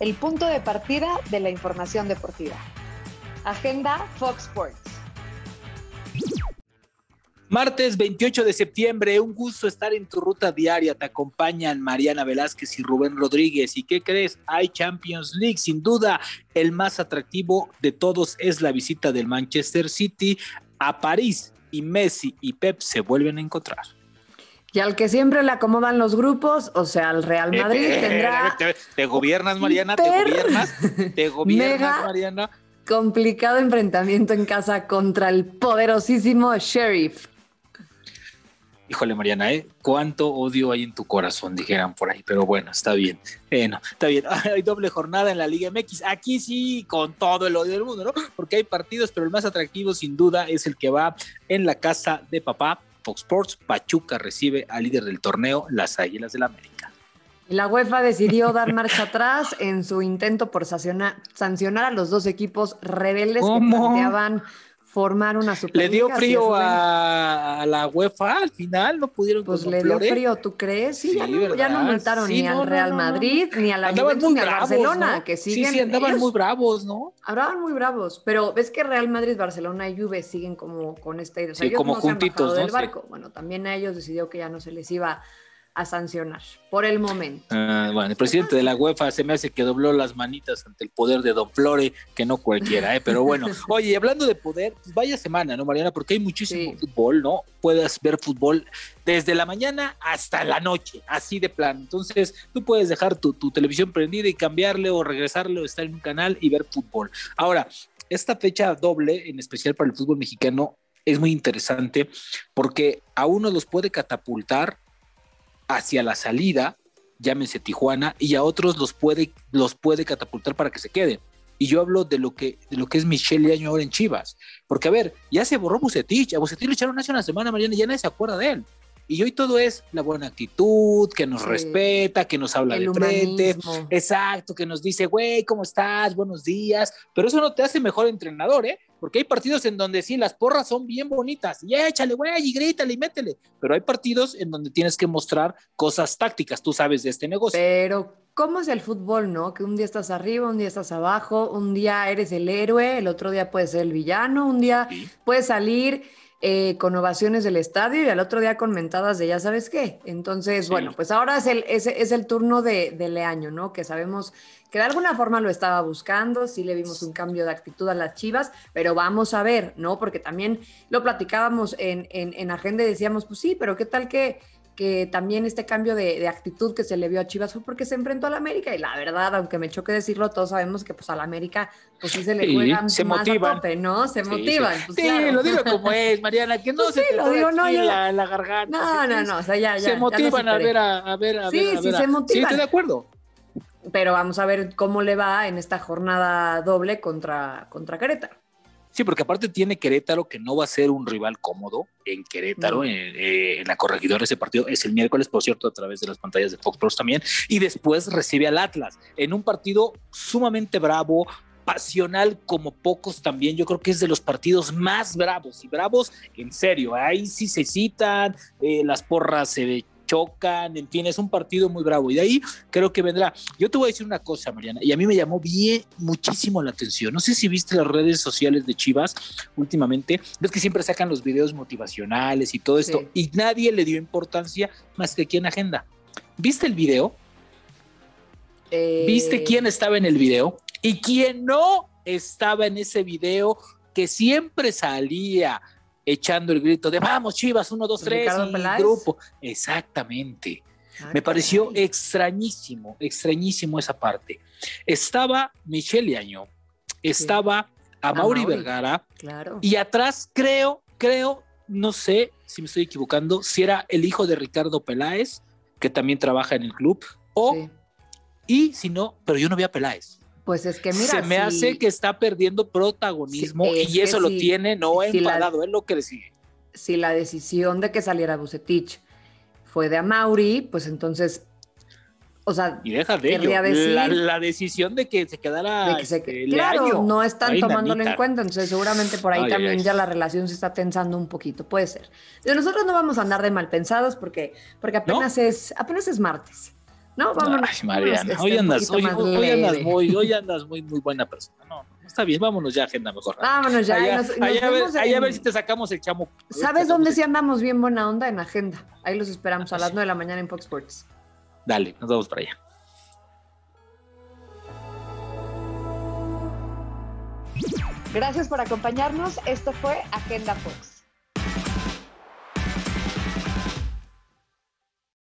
el punto de partida de la información deportiva. Agenda Fox Sports. Martes 28 de septiembre, un gusto estar en tu ruta diaria. Te acompañan Mariana Velázquez y Rubén Rodríguez. ¿Y qué crees? Hay Champions League. Sin duda, el más atractivo de todos es la visita del Manchester City a París. Y Messi y Pep se vuelven a encontrar. Y al que siempre le acomodan los grupos, o sea, al Real Madrid Eh, tendrá Te, te gobiernas, Mariana, te gobiernas, te gobiernas, mega Mariana. complicado enfrentamiento en casa contra el poderosísimo Sheriff. Híjole, Mariana, ¿eh? ¿Cuánto odio hay en tu corazón? Dijeran por ahí, pero bueno, está bien. Bueno, está bien. Hay doble jornada en la Liga MX. Aquí sí, con todo el odio del mundo, ¿no? Porque hay partidos, pero el más atractivo, sin duda, es el que va en la casa de papá. Fox Sports, Pachuca recibe al líder del torneo, las Águilas del América. Y La UEFA decidió dar marcha atrás en su intento por sancionar, sancionar a los dos equipos rebeldes que planteaban formar una Le superliga. dio así es, frío Rubén. a, a la UEFA al final, no pudieron Pues le dio Flores. frío, ¿tú crees? Sí, ya, Sí, no, ya no ¿verdad? multaron Sí, ni no, al no, Real no, no. Madrid, ni a la Andaban Juventus, ni al bravos, Barcelona, ¿no? que Sí, siguen. sí, andaban ellos muy bravos, ¿no? Andaban muy bravos, pero ves que Real Madrid, Barcelona y Juve siguen como con esta idea. O sea, Sí, ellos como no se han juntitos, ¿no? del Sí. barco. Bueno, también a ellos decidió que ya no se les iba a sancionar por el momento. Ah, bueno, el presidente de la UEFA se me hace que dobló las manitas ante el poder de Don Flore, que no cualquiera, ¿eh? pero bueno. Oye, y hablando de poder, pues vaya semana, ¿no, Mariana? Porque hay muchísimo Sí. fútbol, ¿no? Puedes ver fútbol desde la mañana hasta la noche, así de plano. Entonces, tú puedes dejar tu, tu televisión prendida y cambiarle o regresarle o estar en un canal y ver fútbol. Ahora, esta fecha doble, en especial para el fútbol mexicano, es muy interesante porque a uno los puede catapultar hacia la salida, llámense Tijuana, y a otros los puede, los puede catapultar para que se queden. Y yo hablo de lo que, de lo que es Michelle Año ahora en Chivas. Porque, a ver, ya se borró Bucetich. A Bucetich le echaron hace una semana, Mariana, y ya nadie se acuerda de él. Y hoy todo es la buena actitud, que nos Sí. respeta, que nos habla el de frente. humanismo. Exacto, que nos dice, güey, ¿cómo estás? Buenos días. Pero eso no te hace mejor entrenador, ¿eh? Porque hay partidos en donde sí, las porras son bien bonitas. Y échale, güey, y grítale y métele. Pero hay partidos en donde tienes que mostrar cosas tácticas. Tú sabes de este negocio. Pero, ¿cómo es el fútbol, no? Que un día estás arriba, un día estás abajo, un día eres el héroe, el otro día puedes ser el villano, un día Sí. puedes salir eh, con ovaciones del estadio y al otro día con mentadas de ya sabes qué. Entonces, Sí. bueno, pues ahora es el, es, es el turno de, de Leaño, ¿no? Que sabemos que de alguna forma lo estaba buscando, sí le vimos un cambio de actitud a las Chivas, pero vamos a ver, ¿no? Porque también lo platicábamos en, en, en agenda y decíamos, pues sí, pero ¿qué tal que, que también este cambio de, de actitud que se le vio a Chivas fue porque se enfrentó a la América? Y la verdad, aunque me choque decirlo, todos sabemos que pues a la América pues sí se le Sí, juegan se más motivan. a tope, ¿no? Se Sí, motivan. Sí, pues, Sí, claro. lo digo como es, Mariana, que no Pues se sí, te lo digo, no, yo- la, la garganta. No, ¿sí? no, no, o sea, ya, ya. se ya motivan a ver, a, a ver, a Sí, ver, a sí, ver. se Sí, motivan. estoy de acuerdo. Pero vamos a ver cómo le va en esta jornada doble contra, contra Querétaro. Sí, porque aparte tiene Querétaro que no va a ser un rival cómodo en Querétaro, en, eh, en la corregidora ese partido. Es el miércoles, por cierto, a través de las pantallas de Fox Sports también, y después recibe al Atlas en un partido sumamente bravo, pasional como pocos también, yo creo que es de los partidos más bravos. Y bravos en serio, ahí sí se citan, eh, las porras se chocan, en fin, es un partido muy bravo y de ahí creo que vendrá. Yo te voy a decir una cosa, Mariana, y a mí me llamó bien muchísimo la atención. No sé si viste las redes sociales de Chivas últimamente, ves que siempre sacan los videos motivacionales y todo esto, Sí. y nadie le dio importancia más que aquí en Agenda. ¿Viste el video? Eh, ¿Viste quién estaba en el video? Y quién no estaba en ese video que siempre salía echando el grito de vamos Chivas, uno, dos, tres, ¿Ricardo y Peláez? grupo. Exactamente. Ah, Me pareció extrañísimo, extrañísimo esa parte. Estaba Michelle Año, estaba a Mauri. Vergara Claro. y atrás creo, creo, no sé si me estoy equivocando, si era el hijo de Ricardo Peláez, que también trabaja en el club, o, Sí. y si no, pero yo no vi a Peláez. Pues es que mira. Se me si- hace que está perdiendo protagonismo Sí, es y eso lo si- tiene no si la- enfadado, es lo que le sigue. si la decisión de que saliera Bucetich fue de Amauri, pues entonces, o sea, Y deja de ello, decir- la, la decisión de que se quedara de que se, este, claro, no están tomándolo en cuenta, entonces seguramente por ahí Ay, también ay. ya la relación se está tensando un poquito, puede ser. De nosotros no vamos a andar de mal pensados porque, porque apenas es apenas es martes. No, vámonos. Ay, Mariana, Vámonos, hoy este, andas, hoy, andas muy, hoy andas muy, muy buena persona. No, no, está bien, vámonos ya, agenda mejor. Vámonos ya. Allá, nos- nos allá a ver, allá a en- ver si te sacamos el chamo. ¿Sabes dónde sí andamos bien buena onda? En agenda. Ahí los esperamos a las 9 de la mañana en Fox Sports. Dale, nos vamos para allá. Gracias por acompañarnos. Esto fue Agenda Fox.